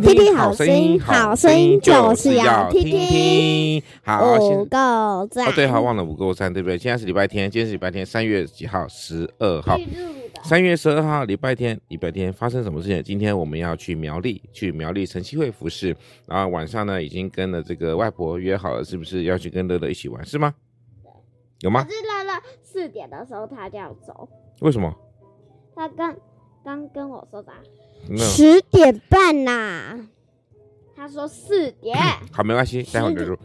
听听好声音，好声音就是要听听。好，五个赞。哦，对，好，忘了五个赞，对不对？现在是礼拜天，今天是礼拜天，三月几号？十二号。三月十二号，礼拜天，礼拜天发生什么事情？今天我们要去苗栗，去苗栗晨曦会服饰。然后晚上呢，已经跟了这个外婆约好了，是不是要去跟乐乐一起玩？是吗？有吗？可是乐乐四点的时候他就要走。为什么？他刚刚跟我说的。十点半呐、啊，他说四点。好，没关系，待会再说。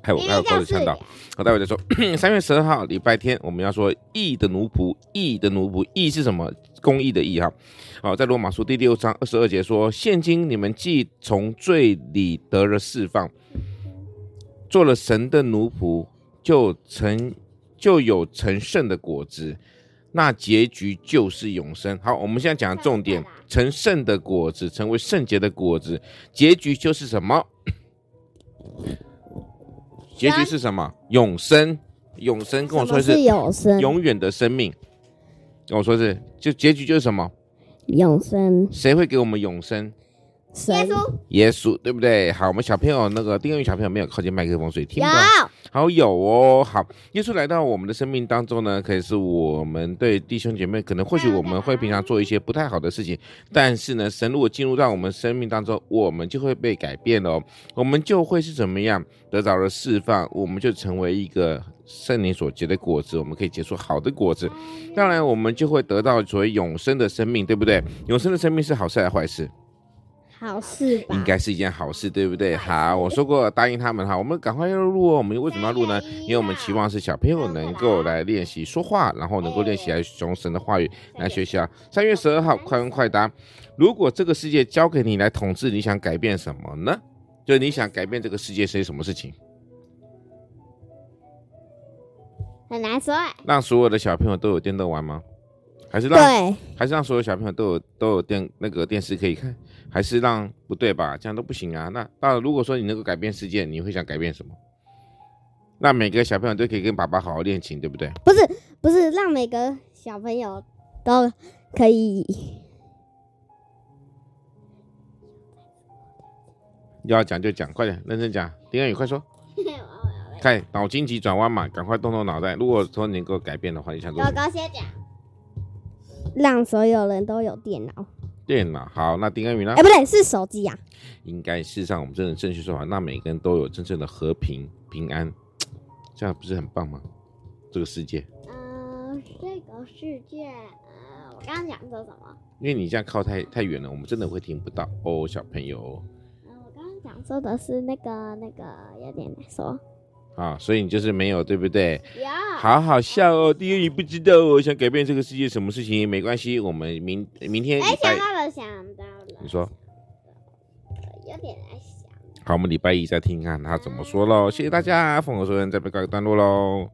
还有还有高子呛到，好，待会再说。三月十二号，礼拜天，我们要说义的奴仆，义的奴仆，义是什么？公义的义哈。好，在罗马书第六章二十二节说：现今你们既从罪里得了释放，做了神的奴仆，就成就有成圣的果子。那结局就是永生。好，我们现在讲的重点，成圣的果子，成为圣洁的果子，结局就是什么？结局是什么？永生，永生。跟我说是永生，永远的生命。跟我说是，就结局就是什么？永生。谁会给我们永生？耶稣，耶稣，对不对？好，我们小朋友那个丁恩宇小朋友没有靠近麦克风，所以听不到。好，有哦。好，耶稣来到我们的生命当中呢，可以是我们对弟兄姐妹，可能或许我们会平常做一些不太好的事情，但是呢，神如果进入到我们生命当中，我们就会被改变了哦，我们就会是怎么样得到了释放，我们就成为一个圣灵所结的果子，我们可以结出好的果子，当然我们就会得到所谓永生的生命，对不对？永生的生命是好事还是坏事？好事吧，应该是一件好事，对不对？好，我说过答应他们哈，我们赶快要录哦。我们为什么要录呢？因为我们期望是小朋友能够来练习说话，然后能够练习来从神的话语来学习啊。三月十二号，快问快答。如果这个世界交给你来统治，你想改变什么呢？就你想改变这个世界是什么事情？很难说。让所有的小朋友都有电动玩吗？还是让？对。还是让所有小朋友都有都有电那个电视可以看？还是让不对吧？这样都不行啊。那那如果说你能够改变世界，你会想改变什么？让每个小朋友都可以跟爸爸好好练琴，对不对？不是，不是让每个小朋友都可以。要讲就讲，快点，认真讲。丁安宇，快说。看脑筋急转弯嘛，赶快动动脑袋。如果说你能够改变的话，你想做什么？哥哥先讲。让所有人都有电脑。电脑好，那丁恩宇呢？哎，不对，是手机呀、啊。应该事实上，我们真的正确说法，那每个人都有真正的和平平安，这样不是很棒吗？这个世界。嗯、呃，这个世界，呃，我刚刚讲说什么？因为你这样靠太太远了，我们真的会听不到哦，小朋友。嗯、呃，我刚刚讲说的是那个那个有点难说。啊，所以你就是没有，对不对？有，好好笑哦。第一，你不知道我想改变这个世界，什么事情没关系，我们明明天。哎，想到了，想到了。你说。有点难想。好，我们礼拜一再听看他怎么说喽。谢谢大家，丰禾硕恩这边告一段落喽。